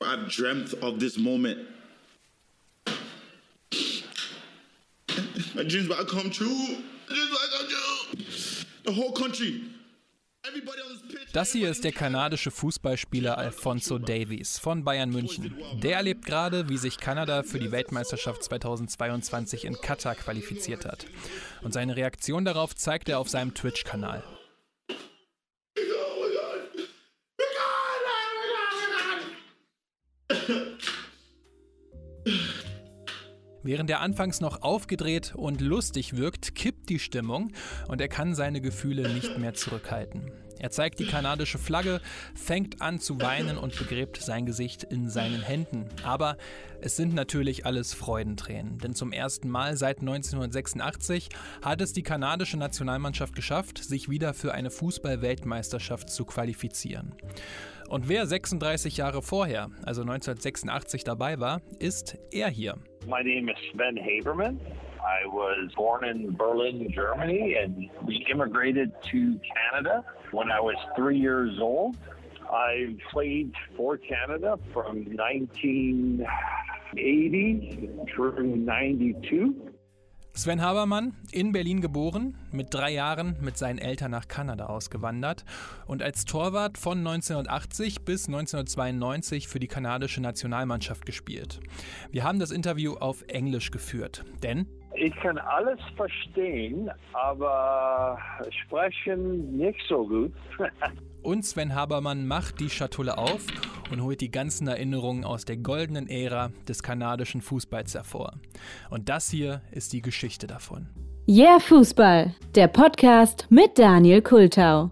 I've dreamt of this moment. My dreams about to come true. Dreams about to come true. The whole country. Das hier ist der kanadische Fußballspieler Alfonso Davies von Bayern München. Der erlebt gerade, wie sich Kanada für die Weltmeisterschaft 2022 in Katar qualifiziert hat. Und seine Reaktion darauf zeigt er auf seinem Twitch-Kanal. Während er anfangs noch aufgedreht und lustig wirkt, kippt die Stimmung und er kann seine Gefühle nicht mehr zurückhalten. Er zeigt die kanadische Flagge, fängt an zu weinen und begräbt sein Gesicht in seinen Händen. Aber es sind natürlich alles Freudentränen, denn zum ersten Mal seit 1986 hat es die kanadische Nationalmannschaft geschafft, sich wieder für eine Fußball-Weltmeisterschaft zu qualifizieren. Und wer 36 Jahre vorher, also 1986 dabei war, ist er hier. My name is Sven Haberman. I was born in Berlin, Germany, and we immigrated to Canada when I was three years old. I played for Canada from 1980 through 92. Sven Habermann, in Berlin geboren, mit drei Jahren mit seinen Eltern nach Kanada ausgewandert und als Torwart von 1980 bis 1992 für die kanadische Nationalmannschaft gespielt. Wir haben das Interview auf Englisch geführt, denn ich kann alles verstehen, aber sprechen nicht so gut. Und Sven Habermann macht die Schatulle auf und holt die ganzen Erinnerungen aus der goldenen Ära des kanadischen Fußballs hervor. Und das hier ist die Geschichte davon. Yeah Fußball, der Podcast mit Daniel Kultau.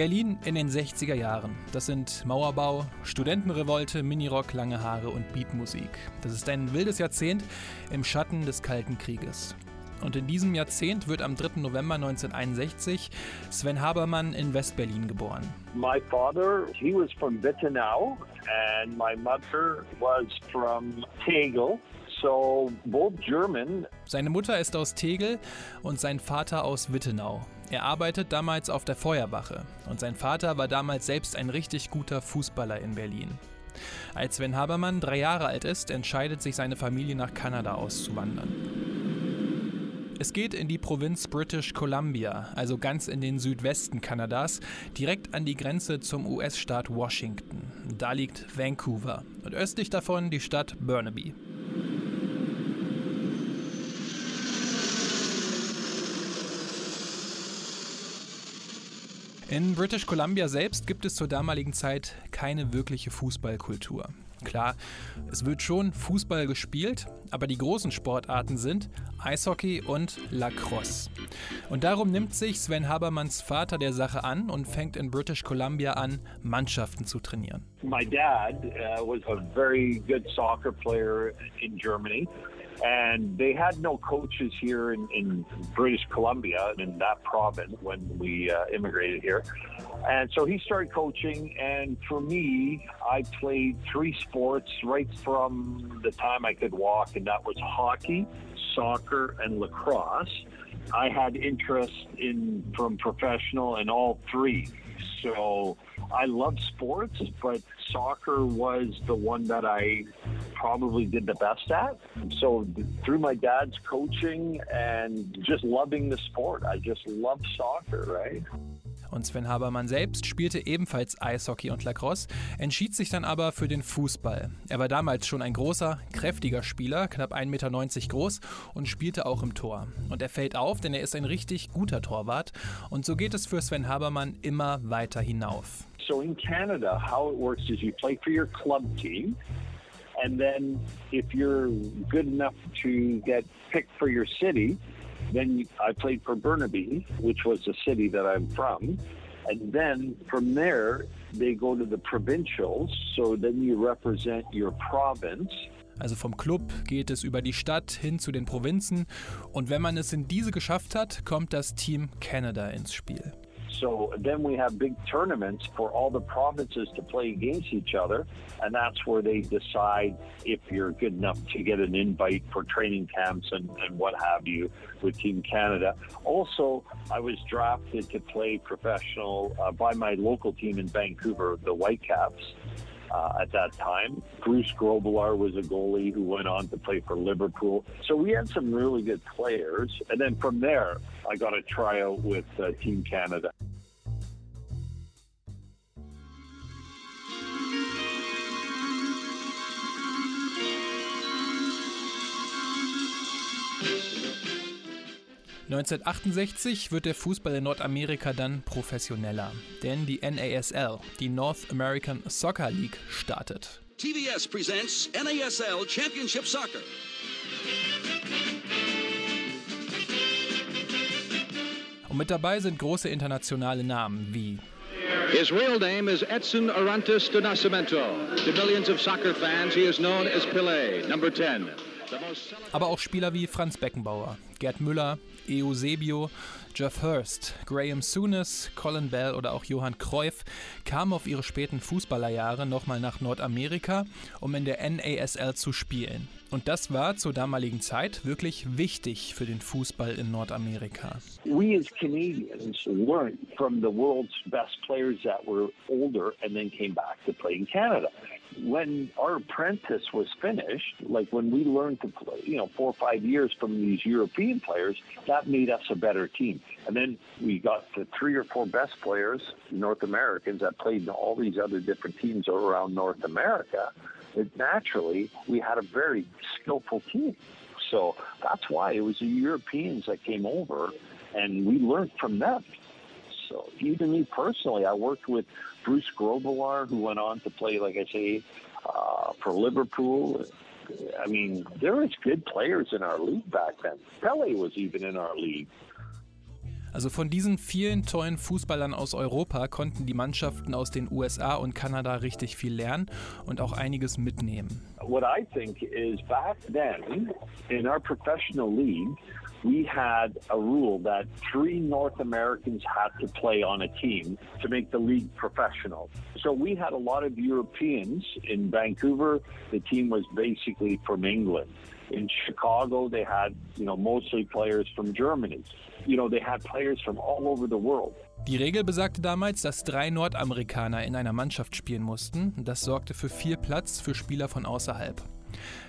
Berlin in den 60er Jahren. Das sind Mauerbau, Studentenrevolte, Minirock, lange Haare und Beatmusik. Das ist ein wildes Jahrzehnt im Schatten des Kalten Krieges. Und in diesem Jahrzehnt wird am 3. November 1961 Sven Habermann in Westberlin geboren. My father, he was from Wittenau and my mother was from Tegel. So both German. Seine Mutter ist aus Tegel und sein Vater aus Wittenau. Er arbeitet damals auf der Feuerwache und sein Vater war damals selbst ein richtig guter Fußballer in Berlin. Als Sven Habermann drei Jahre alt ist, entscheidet sich seine Familie nach Kanada auszuwandern. Es geht in die Provinz British Columbia, also ganz in den Südwesten Kanadas, direkt an die Grenze zum US-Staat Washington. Da liegt Vancouver und östlich davon die Stadt Burnaby. In British Columbia selbst gibt es zur damaligen Zeit keine wirkliche Fußballkultur. Klar, es wird schon Fußball gespielt, aber die großen Sportarten sind Eishockey und Lacrosse. Und darum nimmt sich Sven Habermanns Vater der Sache an und fängt in British Columbia an, Mannschaften zu trainieren. My dad uh, was a very good soccer player in Germany. And they had no coaches here in, in British Columbia, in that province, when we uh, immigrated here. And so he started coaching. And for me, I played three sports right from the time I could walk, and that was hockey, soccer, and lacrosse. I had interest in from professional in all three. So I love sports, but soccer was the one that I probably did the best at. So through my dad's coaching and just loving the sport, I just love soccer, right? Und Sven Habermann selbst spielte ebenfalls Eishockey und Lacrosse, entschied sich dann aber für den Fußball. Er war damals schon ein großer, kräftiger Spieler, knapp 1,90 Meter groß und spielte auch im Tor. Und er fällt auf, denn er ist ein richtig guter Torwart. Und so geht es für Sven Habermann immer weiter hinauf. So in Canada, how it works is you play for your club team. And then if you're good enough to get picked for your city, Then I played for Burnaby, which was the city that I'm from. And then from there, they go to the provincials. So then you represent your province. Also vom Club geht es über die Stadt hin zu den Provinzen. Und wenn man es in diese geschafft hat, kommt das Team Canada ins Spiel. So then we have big tournaments for all the provinces to play against each other, and that's where they decide if you're good enough to get an invite for training camps and, and what have you with Team Canada. Also, I was drafted to play professional uh, by my local team in Vancouver, the Whitecaps uh, at that time. Bruce Grobelar was a goalie who went on to play for Liverpool. So we had some really good players. And then from there, I got a tryout with uh, Team Canada. ...1968 wird der Fußball in Nordamerika dann professioneller. Denn die NASL, die North American Soccer League, startet. TBS presents NASL Championship Soccer. Und mit dabei sind große internationale Namen wie His real name is Edson Arantes de Nascimento. To millions of soccer fans, he is known as Pelé, number 10. Aber auch Spieler wie Franz Beckenbauer, Gerd Müller, Eusebio, Jeff Hurst, Graham Souness, Colin Bell oder auch Johann Cruyff kamen auf ihre späten Fußballerjahre nochmal nach Nordamerika, um in der NASL zu spielen. Und das war zur damaligen Zeit wirklich wichtig für den Fußball in Nordamerika. We as Canadians learned from the world's best players that were older and then came back to play in Canada. When our apprentice was finished, like when we learned to play, you know, four or five years from these European players, that made us a better team. And then we got the three or four best players, North Americans, that played in all these other different teams around North America. It naturally, we had a very skillful team. So that's why it was the Europeans that came over, and we learned from them. So even me personally, I worked with Bruce Grobelar, who went on to play, like I say, uh, for Liverpool. I mean, there was good players in our league back then. Pele was even in our league. Also von diesen vielen tollen Fußballern aus Europa konnten die Mannschaften aus den USA und Kanada richtig viel lernen und auch einiges mitnehmen. What I think is back then in our professional league we had a rule that three North Americans had to play on a team to make the league professional. So we had a lot of Europeans in Vancouver. The team was basically from England. In Chicago, they had, you know, mostly players from Germany. You know, they had players from all over the world. Die Regel besagte damals, dass drei Nordamerikaner in einer Mannschaft spielen mussten. Das sorgte für viel Platz für Spieler von außerhalb.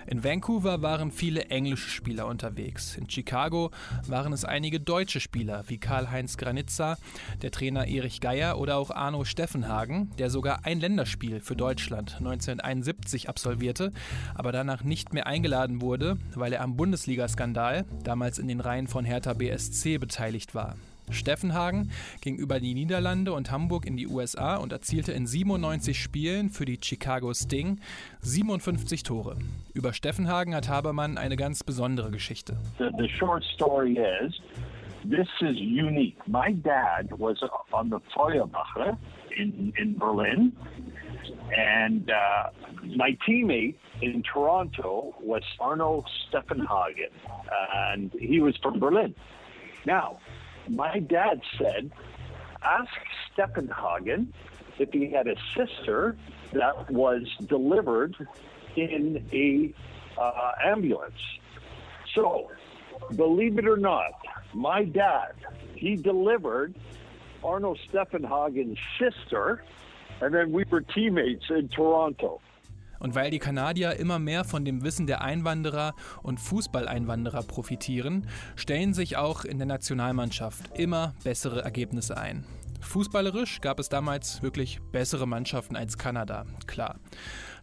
In Vancouver waren viele englische Spieler unterwegs. In Chicago waren es einige deutsche Spieler wie Karl-Heinz Granitza, der Trainer Erich Geier oder auch Arno Steffenhagen, der sogar ein Länderspiel für Deutschland 1971 absolvierte, aber danach nicht mehr eingeladen wurde, weil er am Bundesliga-Skandal, damals in den Reihen von Hertha BSC, beteiligt war. Steffenhagen ging über die Niederlande und Hamburg in die USA und erzielte in 97 Spielen für die Chicago Sting 57 Tore. Über Steffenhagen hat Habermann eine ganz besondere Geschichte. The, the short story is, this is unique. My dad was on the Feuerwache in, in Berlin. And uh, my teammate in Toronto was Arno Steffenhagen, and he was from Berlin. Now, my dad said, ask Steppenhagen if he had a sister that was delivered in a uh, ambulance. So, believe it or not, my dad, he delivered Arnold Steffenhagen's sister, and then we were teammates in Toronto. Und weil die Kanadier immer mehr von dem Wissen der Einwanderer und Fußballeinwanderer profitieren, stellen sich auch in der Nationalmannschaft immer bessere Ergebnisse ein. Fußballerisch gab es damals wirklich bessere Mannschaften als Kanada, klar.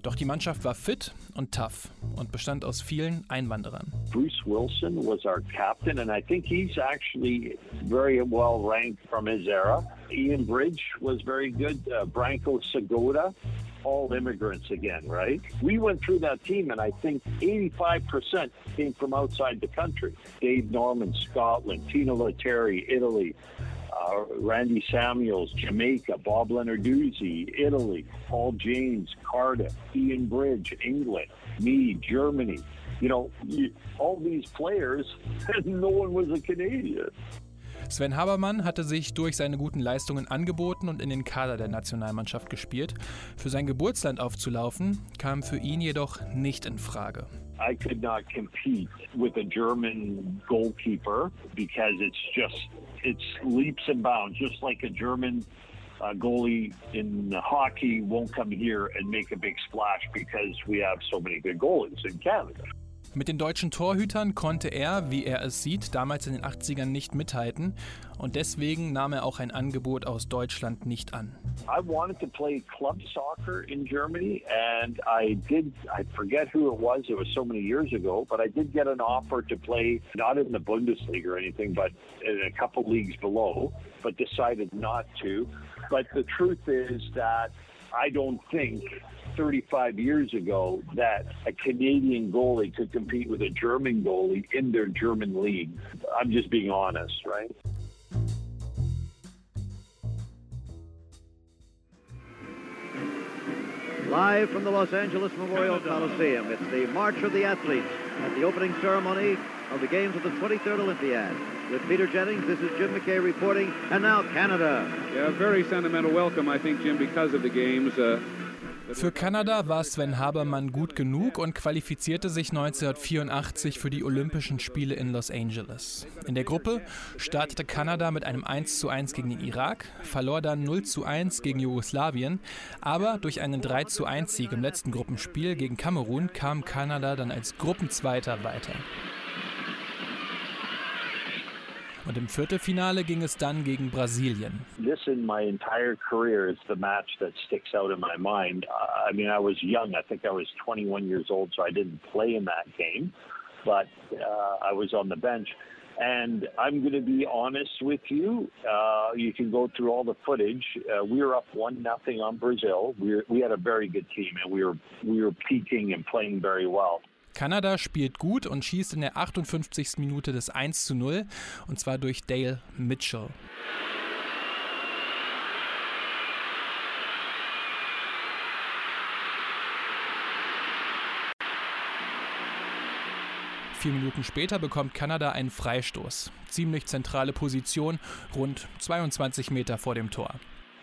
Doch die Mannschaft war fit und tough und bestand aus vielen Einwanderern. Bruce Wilson was our captain and I think he's actually very well ranked from his era. Ian Bridge was very good. Uh, Branko Sagoda all immigrants again, right? We went through that team, and I think 85% came from outside the country. Dave Norman, Scotland, Tina Lettieri, Italy, uh, Randy Samuels, Jamaica, Bob Leonarduzzi, Italy, Paul James, Cardiff, Ian Bridge, England, me, Germany. You know, all these players, and no one was a Canadian. Sven Habermann hatte sich durch seine guten Leistungen angeboten und in den Kader der Nationalmannschaft gespielt. Für sein Geburtsland aufzulaufen, kam für ihn jedoch nicht in Frage. I could not compete with a German goalkeeper because it's just it's leaps and bounds, just like a German uh, goalie in hockey won't come here and make a big splash because we have so many good goalies in Canada. Mit den deutschen Torhütern konnte er, wie er es sieht, damals in den 80ern nicht mithalten und deswegen nahm er auch ein Angebot aus Deutschland nicht an. I wanted to play club soccer in Germany and I did I forget who it was it was so many years ago but I did get an offer to play not in the Bundesliga or anything but in a couple leagues below but decided not to but the truth is that I don't think 35 years ago that a Canadian goalie could compete with a German goalie in their German league. I'm just being honest, right? Live from the Los Angeles Memorial Coliseum, it's the March of the Athletes at the opening ceremony of the Games of the 23rd Olympiad. With Peter Jennings, this is Jim McKay reporting, and now Canada. Yeah, very sentimental welcome, I think, Jim, because of the games. Uh, Für Kanada war Sven Habermann gut genug und qualifizierte sich 1984 für die Olympischen Spiele in Los Angeles. In der Gruppe startete Kanada mit einem 1:1 gegen den Irak, verlor dann 0:1 gegen Jugoslawien, aber durch einen 3:1 Sieg im letzten Gruppenspiel gegen Kamerun kam Kanada dann als Gruppenzweiter weiter. Und im Viertelfinale ging es dann gegen Brasilien. This in my entire career is the match that sticks out in my mind. Uh, I mean, I was young. I think I was 21 years old, so I didn't play in that game, but uh, I was on the bench. And I'm going to be honest with you. Uh, you can go through all the footage. Uh, we were up one nothing on Brazil. We, were, we had a very good team, and we were we were peaking and playing very well. Kanada spielt gut und schießt in der 58. Minute das 1 zu 0 und zwar durch Dale Mitchell. Vier Minuten später bekommt Kanada einen Freistoß. Ziemlich zentrale Position, rund 22 Meter vor dem Tor.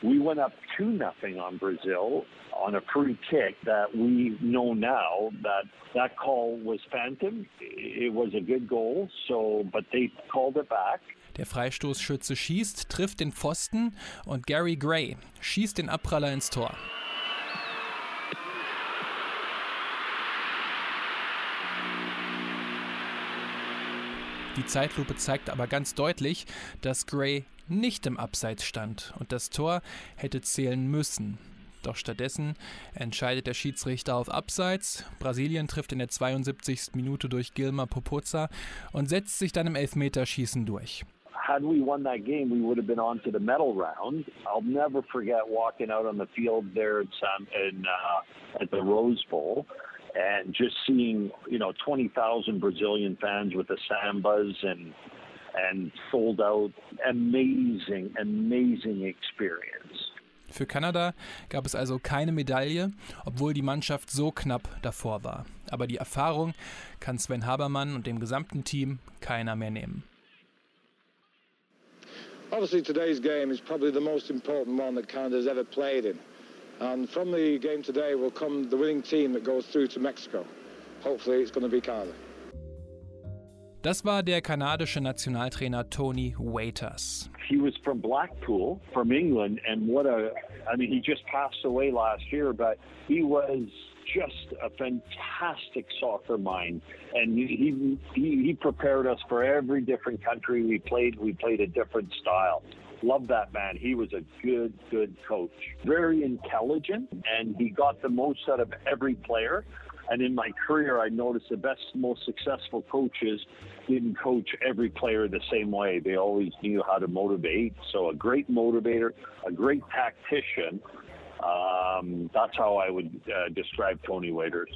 We went up 2 nothing on Brazil on a free kick that we know now that that call was phantom. It was a good goal, so but they called it back. Der Freistoßschütze schießt, trifft den Pfosten und Gary Gray schießt den Abpraller ins Tor. Die Zeitlupe zeigt aber ganz deutlich, dass Gray nicht im Abseits stand und das Tor hätte zählen müssen. Doch stattdessen entscheidet der Schiedsrichter auf Abseits. Brasilien trifft in der 72. Minute durch Gilmar Popoza und setzt sich dann im Elfmeterschießen durch. Had we won that game, we would have been on to the medal round. I'll never forget walking out on the field there at, Sam, in, uh, at the Rose Bowl and just seeing, you know, 20,000 Brazilian fans with the sambas and and sold out. Amazing, amazing experience. Für Kanada gab es also keine Medaille, obwohl die Mannschaft so knapp davor war. Aber die Erfahrung kann Sven Habermann und dem gesamten Team keiner mehr nehmen. Obviously, today's game is probably the most important one that Canada's ever played in. And from the game today will come the winning team that goes through to Mexico. Hopefully, it's going to be Canada. Das war der kanadische Nationaltrainer Tony Waiters. He was from Blackpool, from England, and what a, I mean, he just passed away last year, but he was just a fantastic soccer mind, and he, he he prepared us for every different country we played. We played a different style. Love that man. He was a good, good coach. Very intelligent, and he got the most out of every player. And in my career, I noticed the best, most successful coaches didn't coach every player the same way. They always knew how to motivate. So a great motivator, a great tactician. Um, that's how I would uh, describe Tony Waiters.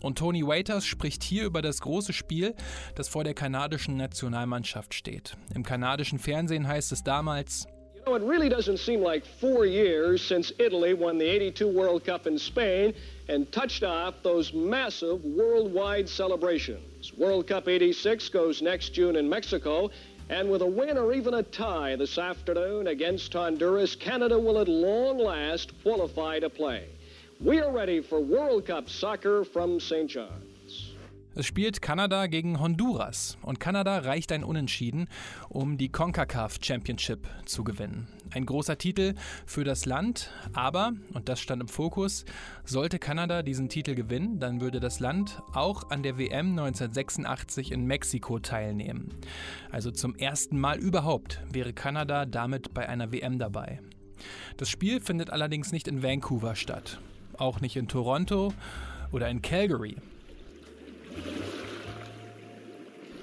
Und Tony Waiters spricht hier über das große Spiel, das vor der kanadischen Nationalmannschaft steht. Im kanadischen Fernsehen heißt es damals, know, it really doesn't seem like four years since Italy won the 82 World Cup in Spain and touched off those massive worldwide celebrations. World Cup 86 goes next June in Mexico, And with a win or even a tie this afternoon against Honduras, Canada will at long last qualify to play. We are ready for World Cup soccer from St. John. Es spielt Kanada gegen Honduras und Kanada reicht ein Unentschieden, um die CONCACAF Championship zu gewinnen. Ein großer Titel für das Land, aber, und das stand im Fokus, sollte Kanada diesen Titel gewinnen, dann würde das Land auch an der WM 1986 in Mexiko teilnehmen. Also zum ersten Mal überhaupt wäre Kanada damit bei einer WM dabei. Das Spiel findet allerdings nicht in Vancouver statt, auch nicht in Toronto oder in Calgary.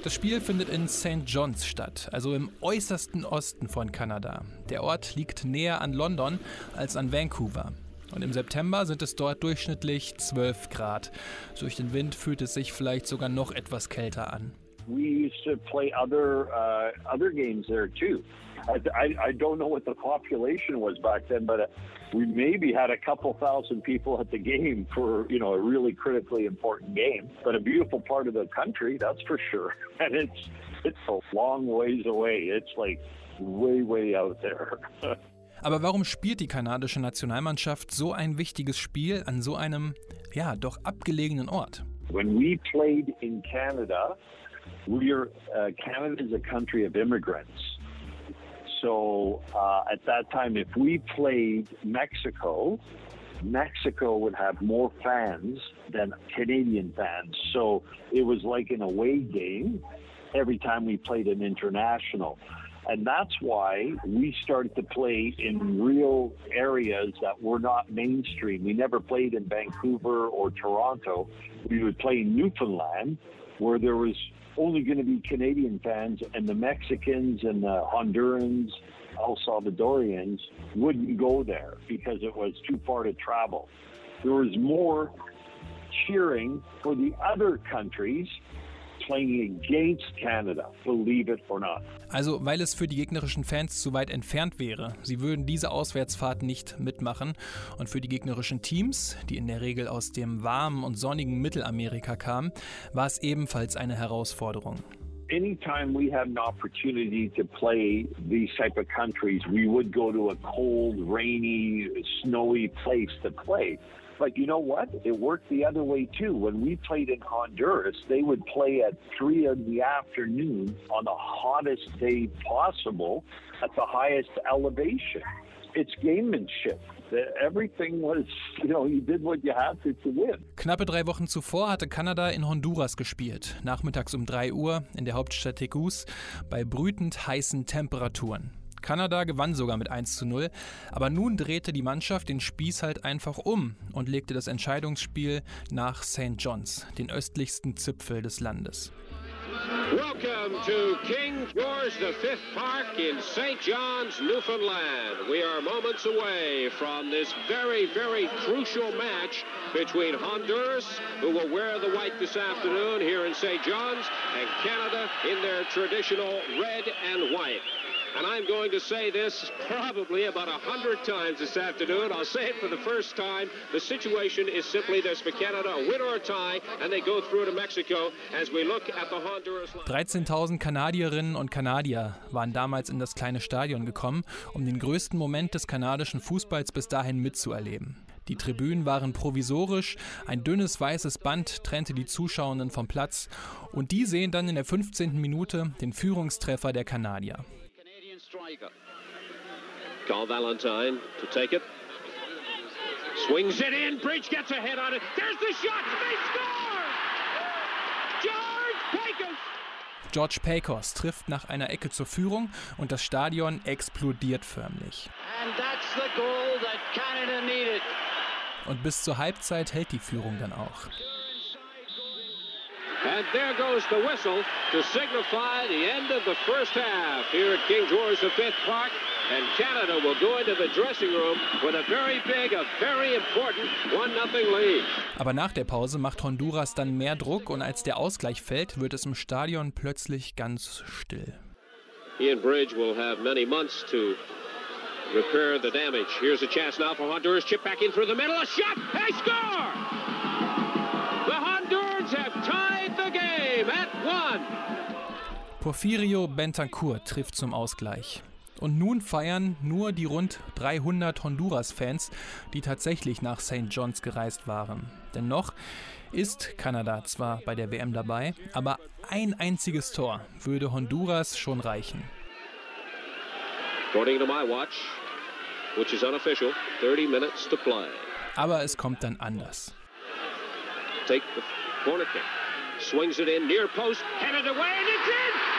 Das Spiel findet in St. John's statt, also im äußersten Osten von Kanada. Der Ort liegt näher an London als an Vancouver. Und im September sind es dort durchschnittlich 12 Grad. Durch den Wind fühlt es sich vielleicht sogar noch etwas kälter an. We used to play other uh, other games there too. I, I, don't know what the population was back then, but we maybe had a couple thousand people at the game for you know a really critically important game. But a beautiful part of the country, that's for sure. And it's it's a long ways away. It's like way way out there. Aber warum spielt die kanadische Nationalmannschaft so ein wichtiges Spiel an so einem ja doch abgelegenen Ort? When we played in Canada, we are uh, Canada is a country of immigrants. So uh, at that time, if we played Mexico, Mexico would have more fans than Canadian fans. So it was like an away game every time we played an international. And that's why we started to play in real areas that were not mainstream. We never played in Vancouver or Toronto. We would play in Newfoundland, where there was only going to be Canadian fans, and the Mexicans and the Hondurans, El Salvadorians wouldn't go there because it was too far to travel. There was more cheering for the other countries Also, weil es für die gegnerischen Fans zu weit entfernt wäre. Sie würden diese Auswärtsfahrt nicht mitmachen. Und für die gegnerischen Teams, die in der Regel aus dem warmen und sonnigen Mittelamerika kamen, war es ebenfalls eine Herausforderung. anytime we had an opportunity to play these type of countries, we would go to a cold, rainy, snowy place to play. But you know what? It worked the other way too. When we played in Honduras, they would play at three in the afternoon on the hottest day possible at the highest elevation. It's gamemanship. Everything was, you know, you did what you had to, to win. Knappe drei Wochen zuvor hatte Kanada in Honduras gespielt. Nachmittags um 3 Uhr in der Hauptstadt Tegus bei brütend heißen Temperaturen. Kanada gewann sogar mit 1 zu 0, aber nun drehte die Mannschaft den Spieß halt einfach um und legte das Entscheidungsspiel nach St. John's, den östlichsten Zipfel des Landes. Welcome to King George V Park in St. John's, Newfoundland. We are moments away from this very, very crucial match between Honduras, who will wear the white this afternoon here in St. John's, and Canada in their traditional red and white. And I'm going to say this probably about a hundred times this afternoon. I'll say it for the first time. The situation is simply this for Canada, a win or a tie, and they go through to Mexico as we look at the Honduras. 13.000 Kanadierinnen und Kanadier waren damals in das kleine Stadion gekommen, um den größten Moment des kanadischen Fußballs bis dahin mitzuerleben. Die Tribünen waren provisorisch, ein dünnes weißes Band trennte die Zuschauenden vom Platz und die sehen dann in der 15. Minute den Führungstreffer der Kanadier. Striker. Carl Valentine to take it. Swings it in. Bridge gets a head on it. There's the shot. They score! George Pecos! George Pecos trifft nach einer Ecke zur Führung und das Stadion explodiert förmlich. Und bis zur Halbzeit hält die Führung dann auch. And there goes the whistle to signify the end of the first half here at King George V Park. And Canada will go into the dressing room with a very big, a very important 1-0 lead. Aber nach der Pause macht Honduras dann mehr Druck und als der Ausgleich fällt, wird es im Stadion plötzlich ganz still. Ian Bridge will have many months to repair the damage. Here's a chance now for Honduras. Chip back in through the middle. A shot. They score! Porfirio Bentancur trifft zum Ausgleich. Und nun feiern nur die rund 300 Honduras-Fans, die tatsächlich nach St. John's gereist waren. Denn noch ist Kanada zwar bei der WM dabei, aber ein einziges Tor würde Honduras schon reichen. According to my watch, which is unofficial, 30 minutes to play. Aber es kommt dann anders. Take the corner kick. Swings it in near post, headed away, and it's in!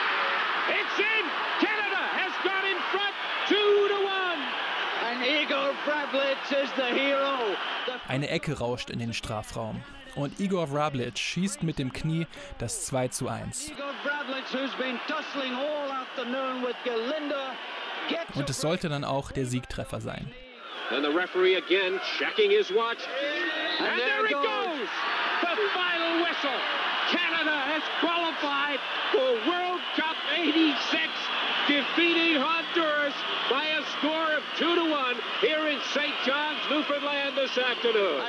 It's in! Canada has got in front, two to one! And Igor Vrablitz is the hero. Eine Ecke rauscht in den Strafraum. Und Igor Vrablitz schießt mit dem Knie das 2 zu 1. Igor Vrablitz, who's been tussling all afternoon with Galinda, Und es sollte dann auch der Siegtreffer sein. And the referee again checking his watch. And, And there there it goes. goes! The final whistle! Canada has qualified for World Cup 86, defeating Honduras by a score of 2 to 1 here in St. John's, Newfoundland this afternoon.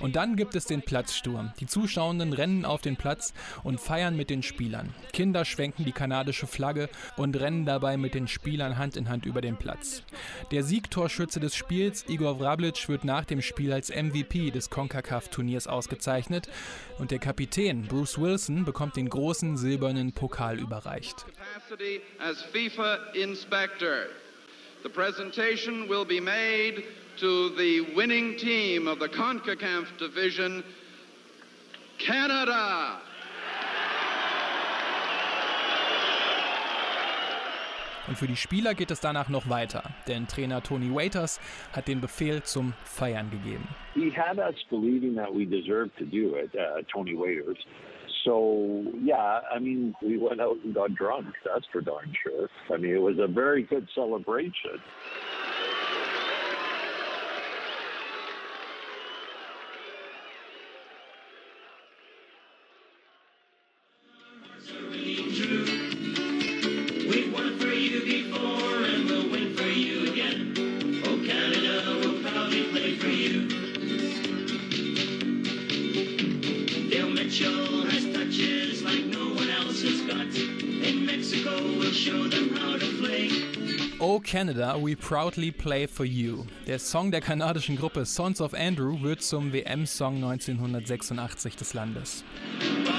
Und dann gibt es den Platzsturm. Die Zuschauenden rennen auf den Platz und feiern mit den Spielern. Kinder schwenken die kanadische Flagge und rennen dabei mit den Spielern Hand in Hand über den Platz. Der Siegtorschütze des Spiels, Igor Vrablic, wird nach dem Spiel als MVP des CONCACAF-Turniers ausgezeichnet und der Kapitän Bruce Wilson bekommt den großen silbernen Pokal überreicht. Capacity as FIFA inspector. The presentation will be made to the winning team of the CONCACAF division, Canada. Und für die Spieler geht es danach noch weiter, denn Trainer Tony Waiters hat den Befehl zum Feiern gegeben. He had us believing that we deserved to do it, uh, Tony Waiters. So, yeah, I mean, we went out and got drunk, that's for darn sure. I mean, it was a very good celebration. Canada, we proudly play for you. Der Song der kanadischen Gruppe Sons of Andrew wird zum WM-Song 1986 des Landes. Through.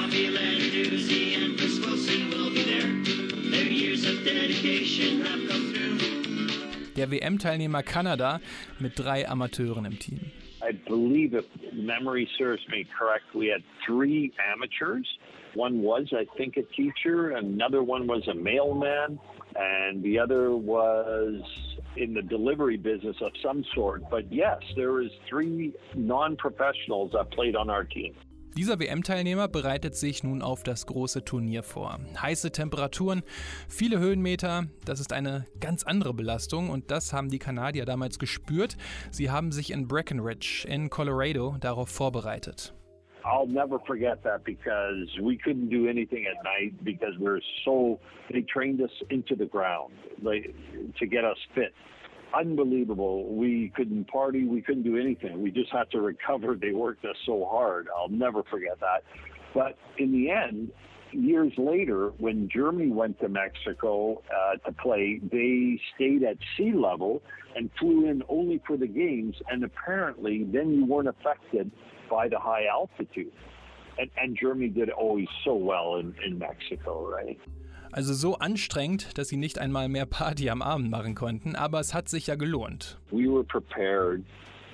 Der WM-Teilnehmer Kanada mit drei Amateuren im Team. I believe, if memory serves me correct, we had three amateurs. One was, I think, a teacher, another one was a mailman, and the other was in the delivery business of some sort. But yes, there was three non-professionals that played on our team. Dieser WM-Teilnehmer bereitet sich nun auf das große Turnier vor. Heiße Temperaturen, viele Höhenmeter, das ist eine ganz andere Belastung und das haben die Kanadier damals gespürt. Sie haben sich in Breckenridge in Colorado darauf vorbereitet. I'll never forget that because we couldn't do anything at night because we were so they trained us into the ground like to get us fit. Unbelievable. We couldn't party, we couldn't do anything. We just had to recover. They worked us so hard. I'll never forget that. But in the end, years later, when Germany went to Mexico uh, to play, they stayed at sea level and flew in only for the games. And apparently, then you weren't affected by the high altitude. And, and Germany did always so well in, in Mexico, right? Also so anstrengend, dass sie nicht einmal mehr Party am Abend machen konnten, aber es hat sich ja gelohnt. We were prepared,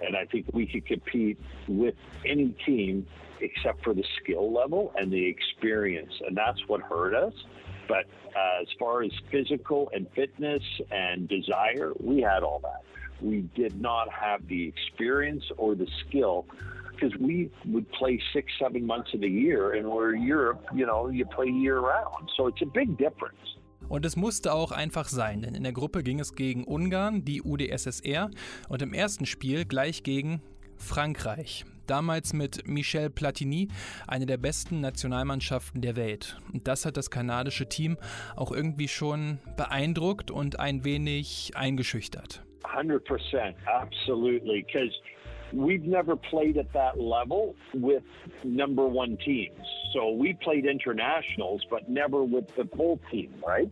and I think we could compete with any team except for the skill level and the experience, and that's what hurt us. But uh, as far as physical and fitness and desire, we had all that. We did not have the experience or the skill because we would play six, seven months of the year, and where Europe, you know, you play year round. So it's a big difference. Und es musste auch einfach sein, denn in der Gruppe ging es gegen Ungarn, die UdSSR und im ersten Spiel gleich gegen Frankreich. Damals mit Michel Platini, eine der besten Nationalmannschaften der Welt. Und das hat das kanadische Team auch irgendwie schon beeindruckt und ein wenig eingeschüchtert. 100%, absolutely. Because we've never played at that level with number one teams. So we played internationals, but never with the full team, right?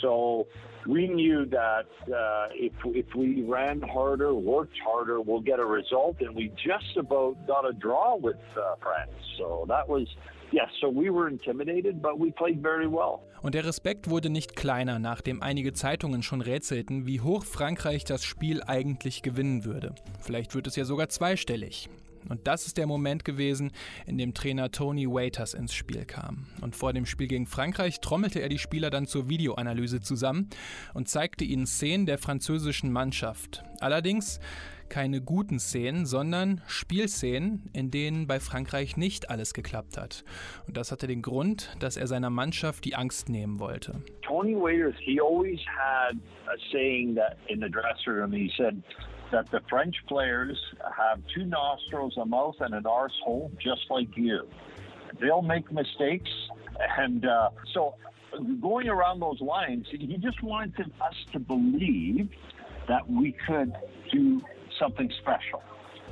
So we knew that uh, if if we ran harder, worked harder, we'll get a result, and we just about got a draw with uh, France. So that was Yes, so we were intimidated, but we played very well. Und der Respekt wurde nicht kleiner, nachdem einige Zeitungen schon rätselten, wie hoch Frankreich das Spiel eigentlich gewinnen würde. Vielleicht wird es ja sogar zweistellig. Und das ist der Moment gewesen, in dem Trainer Tony Waiters ins Spiel kam. Und vor dem Spiel gegen Frankreich trommelte er die Spieler dann zur Videoanalyse zusammen und zeigte ihnen Szenen der französischen Mannschaft. Allerdings keine guten Szenen, sondern Spielszenen, in denen bei Frankreich nicht alles geklappt hat. Und das hatte den Grund, dass er seiner Mannschaft die Angst nehmen wollte. Tony Waiters, he always had a saying that in the dressing room, he said that the French players have two nostrils, a mouth, and an arsehole, just like you. They'll make mistakes, and uh, so going around those lines, he just wanted us to believe that we could do something special.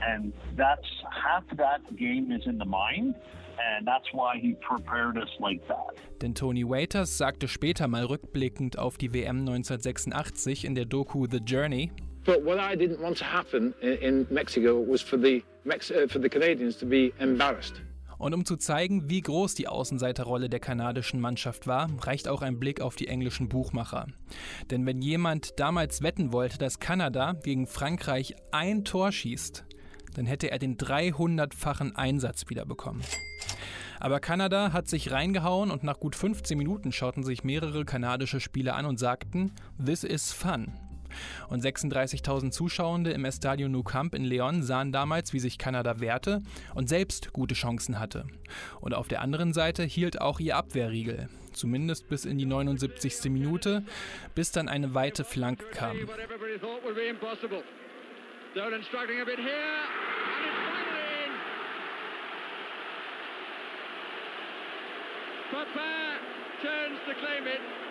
And that's half that game is in the mind. And that's why he prepared us like that. Denn Tony Waiters sagte später mal rückblickend auf die WM 1986 in der Doku The Journey. But what I didn't want to happen in, Mexico was for the, Mex uh, for the Canadians to be embarrassed. Und um zu zeigen, wie groß die Außenseiterrolle der kanadischen Mannschaft war, reicht auch ein Blick auf die englischen Buchmacher. Denn wenn jemand damals wetten wollte, dass Kanada gegen Frankreich ein Tor schießt, dann hätte er den 300-fachen Einsatz wiederbekommen. Aber Kanada hat sich reingehauen und nach gut 15 Minuten schauten sich mehrere kanadische Spieler an und sagten, This is fun. Und 36.000 Zuschauende im Estadio Nou Camp in Leon sahen damals, wie sich Kanada wehrte und selbst gute Chancen hatte. Und auf der anderen Seite hielt auch ihr Abwehrriegel, zumindest bis in die 79. Minute, bis dann eine weite Flanke kam. Papin turns to claim it.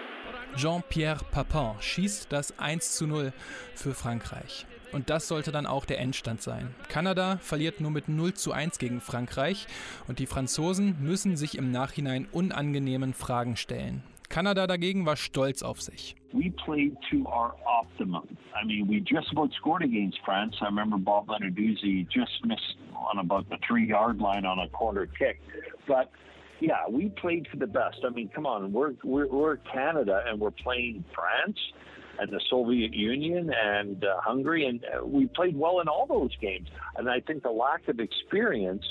Jean-Pierre Papin schießt das 1 zu 0 für Frankreich. Und das sollte dann auch der Endstand sein. Kanada verliert nur mit 0 zu 1 gegen Frankreich und die Franzosen müssen sich im Nachhinein unangenehmen Fragen stellen. Kanada dagegen war stolz auf sich. We played to our optimum. I mean, we just about scored against France. I remember Bob Lenarduzzi just missed on about the three-yard line on a corner kick. But yeah, we played for the best. I mean, come on, we're we're, we're Canada and we're playing France and the Soviet Union and uh, Hungary, and uh, we played well in all those games. And I think the lack of experience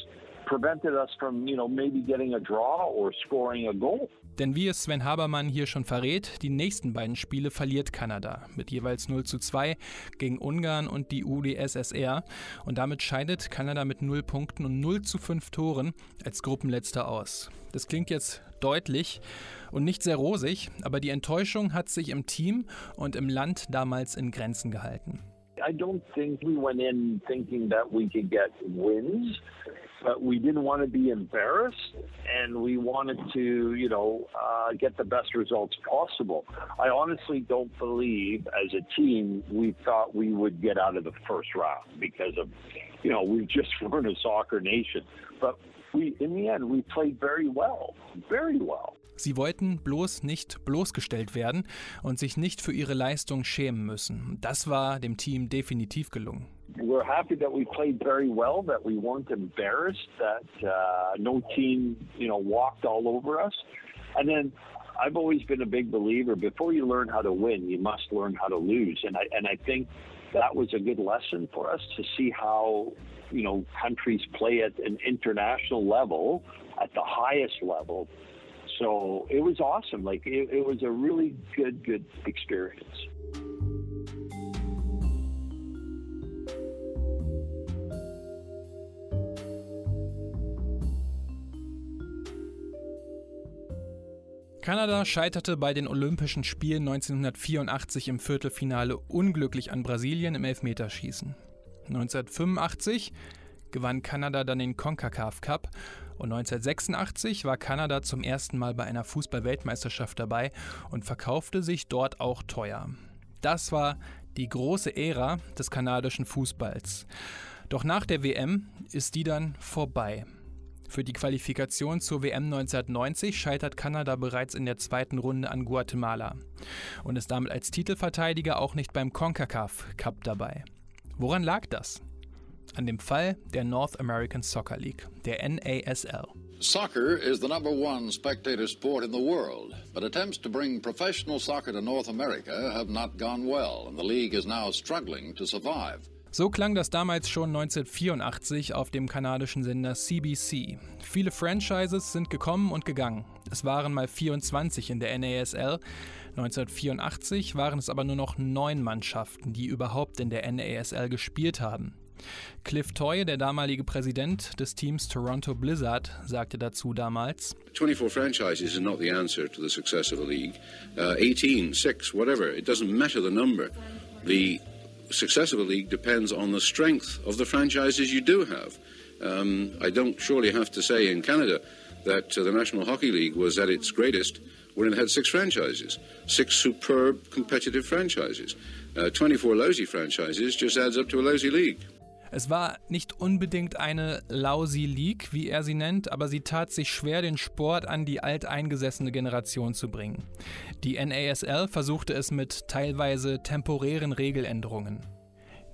prevented us from, you know, maybe getting a draw or scoring a goal. Denn wie es Sven Habermann hier schon verrät, die nächsten beiden Spiele verliert Kanada mit jeweils 0 zu 2 gegen Ungarn und die UdSSR und damit scheidet Kanada mit 0 Punkten und 0 zu 5 Toren als Gruppenletzter aus. Das klingt jetzt deutlich und nicht sehr rosig, aber die Enttäuschung hat sich im Team und im Land damals in Grenzen gehalten. I don't think we went in thinking that we could get wins. But we didn't want to be embarrassed and we wanted to, you know, uh, get the best results possible. I honestly don't believe as a team we thought we would get out of the first round because of, you know, we just weren't a soccer nation. But we, in the end, we played very well, very well. Sie wollten bloß nicht bloßgestellt werden und sich nicht für ihre Leistung schämen müssen. Das war dem Team definitiv gelungen. We're happy that we played very well, that we weren't embarrassed, that uh, no team, you know, walked all over us. And then I've always been a big believer before you learn how to win, you must learn how to lose. And I, and I think that was a good lesson for us to see how, you know, countries play at an international level, at the highest level. So it was awesome. Like it, it was a really good, good experience. Kanada scheiterte bei den Olympischen Spielen 1984 im Viertelfinale unglücklich an Brasilien im Elfmeterschießen. 1985 gewann Kanada dann den CONCACAF Cup und 1986 war Kanada zum ersten Mal bei einer Fußball-Weltmeisterschaft dabei und verkaufte sich dort auch teuer. Das war die große Ära des kanadischen Fußballs. Doch nach der WM ist die dann vorbei. Für die Qualifikation zur WM 1990 scheitert Kanada bereits in der zweiten Runde an Guatemala und ist damit als Titelverteidiger auch nicht beim CONCACAF Cup dabei. Woran lag das? An dem Fall der North American Soccer League, der NASL. Soccer is the number one spectator sport in the world, but attempts to bring professional soccer to North America have not gone well, and the league is now struggling to survive. So klang das damals schon 1984 auf dem kanadischen Sender CBC. Viele Franchises sind gekommen und gegangen. Es waren mal 24 in der NASL. 1984 waren es aber nur noch neun Mannschaften, die überhaupt in der NASL gespielt haben. Cliff Toy, der damalige Präsident des Teams Toronto Blizzard, sagte dazu damals: 24 franchises is not the answer to the success of a league. Uh, 18, 6, whatever, it doesn't matter the number. The success of a league depends on the strength of the franchises you do have. Um, I don't surely have to say in Canada that uh, the National Hockey League was at its greatest when it had six franchises, six superb competitive franchises. Uh, 24 lousy franchises just adds up to a lousy league. Es war nicht unbedingt eine lousy League, wie er sie nennt, aber sie tat sich schwer, den Sport an die alteingesessene Generation zu bringen. Die NASL versuchte es mit teilweise temporären Regeländerungen.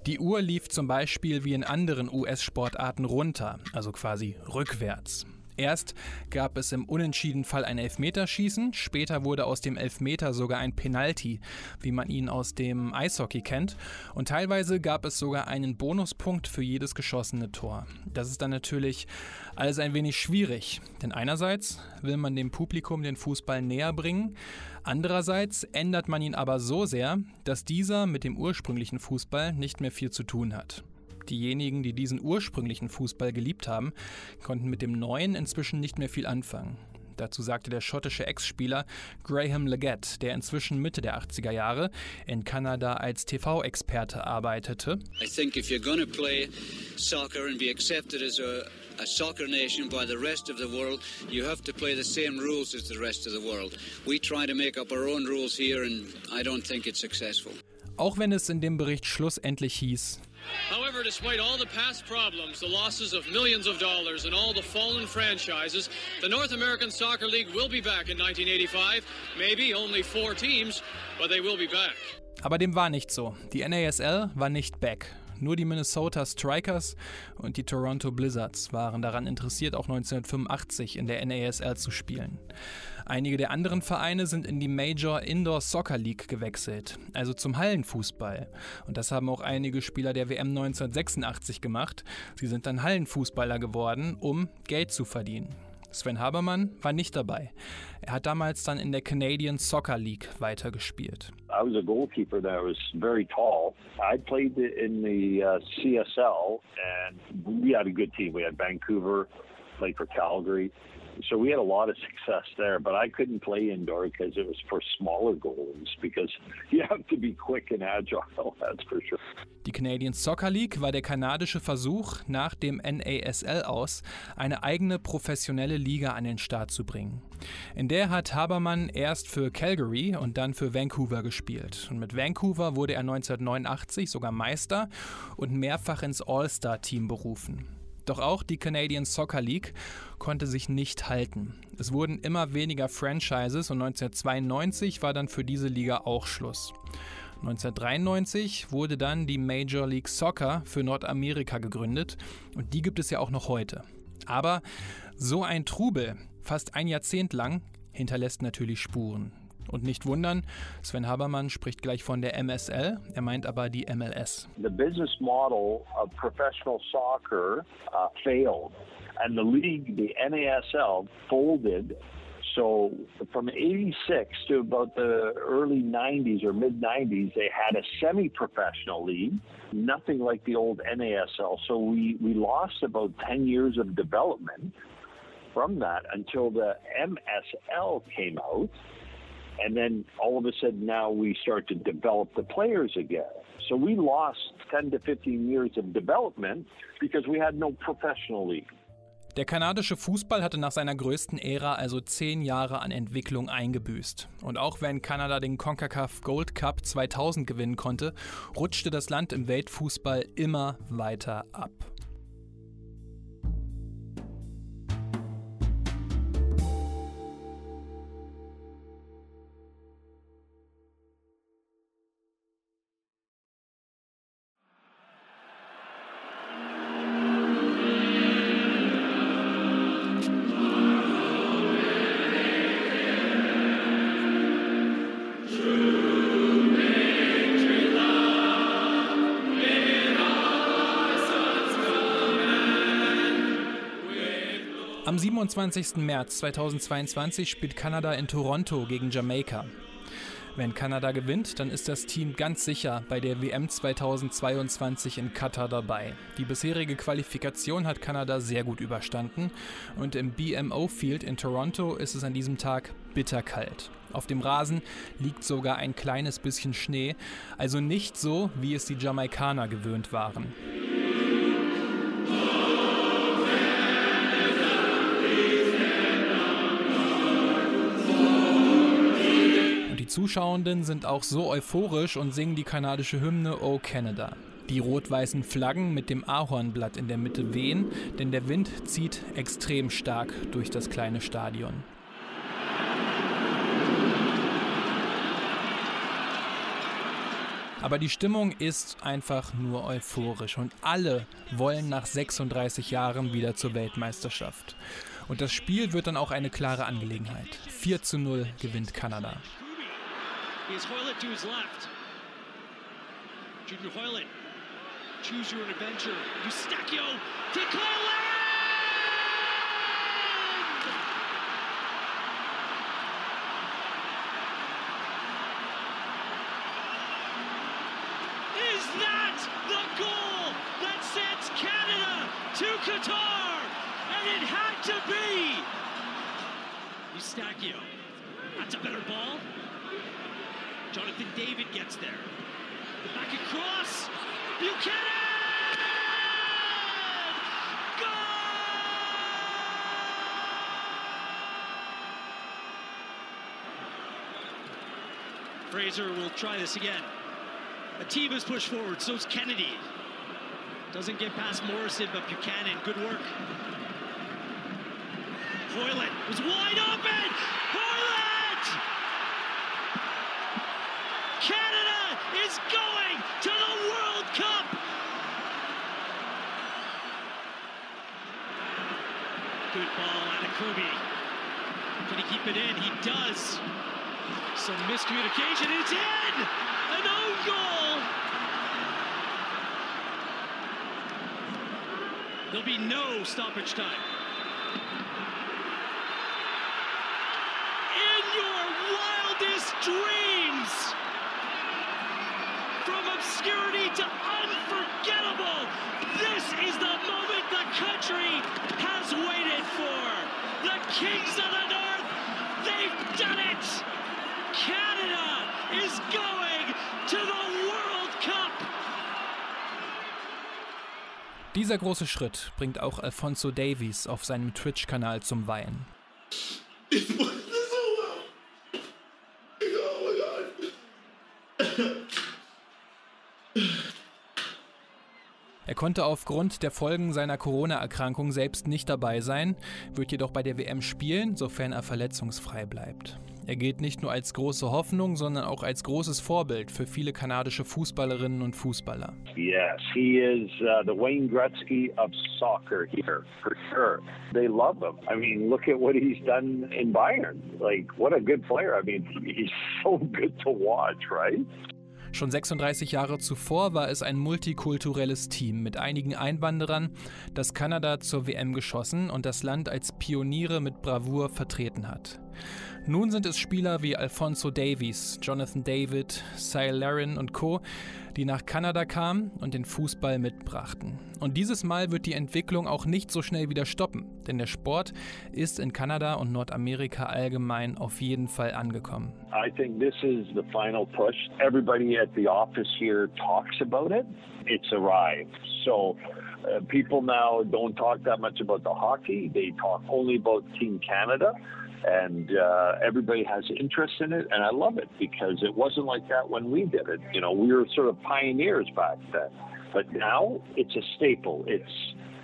Die Uhr lief zum Beispiel wie in anderen US-Sportarten runter, also quasi rückwärts. Erst gab es im Unentschieden-Fall ein Elfmeterschießen, später wurde aus dem Elfmeter sogar ein Penalty, wie man ihn aus dem Eishockey kennt, und teilweise gab es sogar einen Bonuspunkt für jedes geschossene Tor. Das ist dann natürlich alles ein wenig schwierig, denn einerseits will man dem Publikum den Fußball näher bringen, andererseits ändert man ihn aber so sehr, dass dieser mit dem ursprünglichen Fußball nicht mehr viel zu tun hat. Diejenigen, die diesen ursprünglichen Fußball geliebt haben, konnten mit dem neuen inzwischen nicht mehr viel anfangen. Dazu sagte der schottische Ex-Spieler Graham Leggett, der inzwischen Mitte der 80er Jahre in Kanada als TV-Experte arbeitete. I think if you're going to play soccer and be accepted as a a soccer nation by the rest of the world, you have to play the same rules as the rest of the world. We try to make up our own rules here and I don't think it's successful. Auch wenn es in dem Bericht schlussendlich hieß, However, despite all the past problems, the losses of millions of dollars, and all the fallen franchises, the North American Soccer League will be back in 1985. Maybe only four teams, but they will be back. Aber dem war nicht so. Die NASL war nicht back. Nur die Minnesota Strikers und die Toronto Blizzards waren daran interessiert, auch 1985 in der NASL zu spielen. Einige der anderen Vereine sind in die Major Indoor Soccer League gewechselt, also zum Hallenfußball. Und das haben auch einige Spieler der WM 1986 gemacht. Sie sind dann Hallenfußballer geworden, um Geld zu verdienen. Sven Habermann war nicht dabei. Er hat damals dann in der Canadian Soccer League weitergespielt. I was a goalkeeper that was very tall. I played in the uh, CSL and we had a good team. We had Vancouver, played for Calgary. So we had a lot of success there, but I couldn't play indoor because it was for smaller goalies because you have to be quick and agile, that's for sure. Die Canadian Soccer League war der kanadische Versuch, nach dem NASL aus eine eigene professionelle Liga an den Start zu bringen. In der hat Habermann erst für Calgary und dann für Vancouver gespielt. Und mit Vancouver wurde er 1989 sogar Meister und mehrfach ins All-Star-Team berufen. Doch auch die Canadian Soccer League konnte sich nicht halten. Es wurden immer weniger Franchises und 1992 war dann für diese Liga auch Schluss. 1993 wurde dann die Major League Soccer für Nordamerika gegründet und die gibt es ja auch noch heute. Aber so ein Trubel, fast ein Jahrzehnt lang, hinterlässt natürlich Spuren. Und nicht wundern, Sven Habermann spricht gleich von der MSL, er meint aber die MLS. The business model of professional soccer uh, failed and the league, the NASL, folded so from 86 to about the early 90s or mid 90s, they had a semi professional league, nothing like the old NASL. So we, we lost about 10 years of development from that until the MSL came out. And then all of a sudden now we start to develop the players again. So we lost 10 to 15 years of development because we had no professional league. Der kanadische Fußball hatte nach seiner größten Ära also zehn Jahre an Entwicklung eingebüßt. Und auch wenn Kanada den CONCACAF Gold Cup 2000 gewinnen konnte, rutschte das Land im Weltfußball immer weiter ab. Am 27. März 2022 spielt Kanada in Toronto gegen Jamaika. Wenn Kanada gewinnt, dann ist das Team ganz sicher bei der WM 2022 in Katar dabei. Die bisherige Qualifikation hat Kanada sehr gut überstanden und im BMO Field in Toronto ist es an diesem Tag bitterkalt. Auf dem Rasen liegt sogar ein kleines bisschen Schnee, also nicht so, wie es die Jamaikaner gewöhnt waren. Zuschauenden sind auch so euphorisch und singen die kanadische Hymne O Canada. Die rot-weißen Flaggen mit dem Ahornblatt in der Mitte wehen, denn der Wind zieht extrem stark durch das kleine Stadion. Aber die Stimmung ist einfach nur euphorisch und alle wollen nach 36 Jahren wieder zur Weltmeisterschaft. Und das Spiel wird dann auch eine klare Angelegenheit. 4 zu 0 gewinnt Kanada. Is Hoylett to his left. Junior Hoylett, choose your adventure. Eustachio, declare land! Is that the goal that sends Canada to Qatar? And it had to be! Eustachio, that's a better ball. Jonathan David gets there. Back across. Buchanan! Fraser will try this again. A team has pushed forward, so's Kennedy. Doesn't get past Morrison, but Buchanan, good work. Hoyland was wide open! Hoyland! Canada is going to the World Cup! Good ball, Anakubi. Can he keep it in? He does. Some miscommunication. It's in! An own goal! There'll be no stoppage time. In your wildest dreams! Obscurity to unforgettable, this is the moment the country has waited for. The Kings of the North, they've done it! Canada is going to the World Cup! Dieser große Schritt bringt auch Alfonso Davies auf seinem Twitch-Kanal zum Weinen. Konnte aufgrund der Folgen seiner Corona-Erkrankung selbst nicht dabei sein, wird jedoch bei der WM spielen, sofern er verletzungsfrei bleibt. Er gilt nicht nur als große Hoffnung, sondern auch als großes Vorbild für viele kanadische Fußballerinnen und Fußballer. Yes, he is uh, the Wayne Gretzky of soccer here, for sure. They love him. I mean, look at what he's done in Bayern. Like, what a good player. I mean, he's so good to watch, right? Schon 36 Jahre zuvor war es ein multikulturelles Team mit einigen Einwanderern, das Kanada zur WM geschossen und das Land als Pioniere mit Bravour vertreten hat. Nun sind es Spieler wie Alfonso Davies, Jonathan David, Cy Larin und Co., die nach Kanada kamen und den Fußball mitbrachten. Und dieses Mal wird die Entwicklung auch nicht so schnell wieder stoppen, denn der Sport ist in Kanada und Nordamerika allgemein auf jeden Fall angekommen. I think this is the final push. Everybody at the office here talks about it. It's arrived. So Uh, people now don't talk that much about the hockey. They talk only about Team Canada. And uh, everybody has interest in it. And I love it because it wasn't like that when we did it. You know, we were sort of pioneers back then. But now it's a staple. It's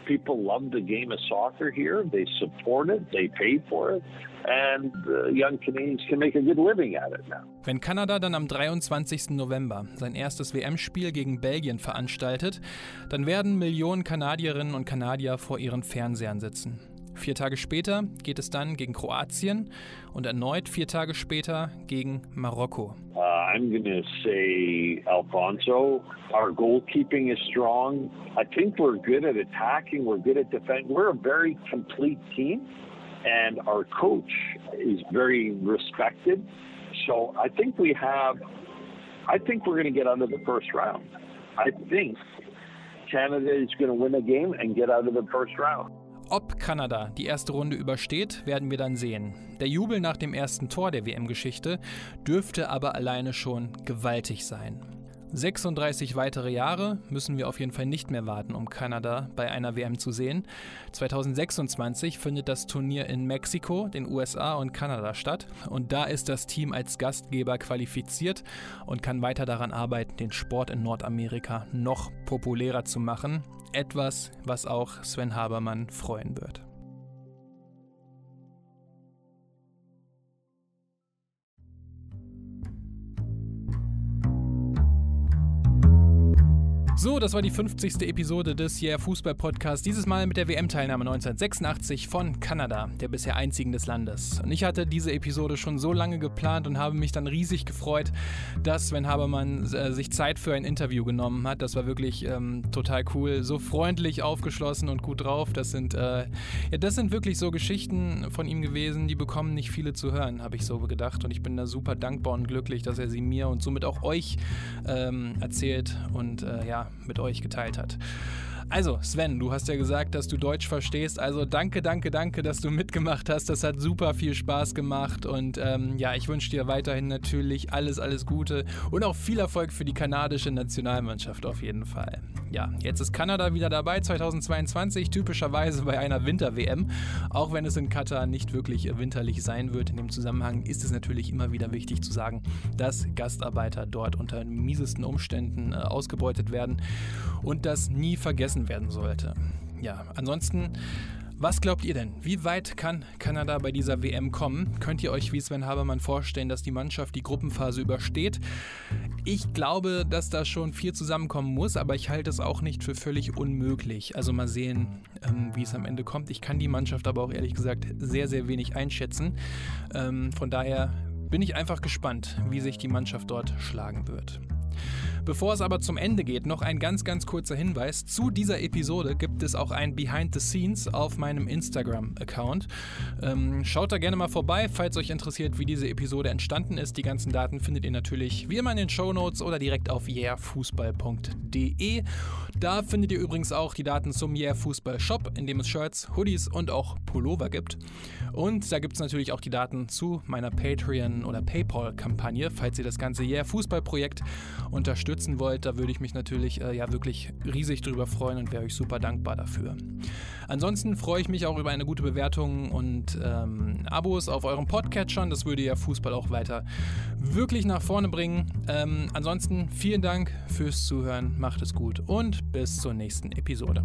people love the game of soccer here. They support it. They pay for it. And uh, young Canadians can make a good living at it now. Wenn Kanada dann am 23. November sein erstes WM-Spiel gegen Belgien veranstaltet, dann werden Millionen Kanadierinnen und Kanadier vor ihren Fernsehern sitzen. Vier Tage später geht es dann gegen Kroatien und erneut vier Tage später gegen Marokko. Uh, I'm to say Alfonso. Our goalkeeping is strong. I think we're good at attacking. We're good at defending. We're a very complete team, and our coach is very respected. So I think we have. I think we're going to get out of the first round. I think Canada is going to win a game and get out of the first round. Ob Kanada die erste Runde übersteht, werden wir dann sehen. Der Jubel nach dem ersten Tor der WM-Geschichte dürfte aber alleine schon gewaltig sein. 36 weitere Jahre müssen wir auf jeden Fall nicht mehr warten, um Kanada bei einer WM zu sehen. 2026 findet das Turnier in Mexiko, den USA und Kanada statt. Und da ist das Team als Gastgeber qualifiziert und kann weiter daran arbeiten, den Sport in Nordamerika noch populärer zu machen. Etwas, was auch Sven Habermann freuen wird. So, das war die 50. Episode des Yeah Fußball Podcasts. Dieses Mal mit der WM-Teilnahme 1986 von Kanada, der bisher einzigen des Landes. Und ich hatte diese Episode schon so lange geplant und habe mich dann riesig gefreut, dass Sven Habermann äh, sich Zeit für ein Interview genommen hat. Das war wirklich ähm, total cool. So freundlich, aufgeschlossen und gut drauf. Das sind, äh, ja, das sind wirklich so Geschichten von ihm gewesen, die bekommen nicht viele zu hören, habe ich so gedacht. Und ich bin da super dankbar und glücklich, dass er sie mir und somit auch euch ähm, erzählt und äh, ja, mit euch geteilt hat. Also, Sven, du hast ja gesagt, dass du Deutsch verstehst. Also danke, danke, danke, dass du mitgemacht hast. Das hat super viel Spaß gemacht. Und ähm, ja, ich wünsche dir weiterhin natürlich alles, alles Gute und auch viel Erfolg für die kanadische Nationalmannschaft auf jeden Fall. Ja, jetzt ist Kanada wieder dabei, 2022, typischerweise bei einer Winter-WM. Auch wenn es in Katar nicht wirklich winterlich sein wird. In dem Zusammenhang ist es natürlich immer wieder wichtig zu sagen, dass Gastarbeiter dort unter miesesten Umständen äh, ausgebeutet werden und das nie vergessen werden sollte. Ja, ansonsten was glaubt ihr denn? Wie weit kann Kanada bei dieser WM kommen? Könnt ihr euch wie Sven Habermann vorstellen, dass die Mannschaft die Gruppenphase übersteht? Ich glaube, dass da schon viel zusammenkommen muss, aber ich halte es auch nicht für völlig unmöglich. Also mal sehen, ähm, wie es am Ende kommt. Ich kann die Mannschaft aber auch ehrlich gesagt sehr, sehr wenig einschätzen. Ähm, von daher bin ich einfach gespannt, wie sich die Mannschaft dort schlagen wird. Bevor es aber zum Ende geht, noch ein ganz, ganz kurzer Hinweis. Zu dieser Episode gibt es auch ein Behind the Scenes auf meinem Instagram-Account. Ähm, schaut da gerne mal vorbei, falls euch interessiert, wie diese Episode entstanden ist. Die ganzen Daten findet ihr natürlich wie immer in den Show Notes oder direkt auf yeahfußball.de. Da findet ihr übrigens auch die Daten zum Yeah Fußball Shop, in dem es Shirts, Hoodies und auch Pullover gibt. Und da gibt es natürlich auch die Daten zu meiner Patreon- oder PayPal-Kampagne, falls ihr das ganze Yeah Fußball Projekt unterstützen wollt. Da würde ich mich natürlich äh, ja wirklich riesig drüber freuen und wäre euch super dankbar dafür. Ansonsten freue ich mich auch über eine gute Bewertung und ähm, Abos auf eurem Podcatchern. Das würde ja Fußball auch weiter wirklich nach vorne bringen. Ähm, ansonsten vielen Dank fürs Zuhören, macht es gut und bis zur nächsten Episode.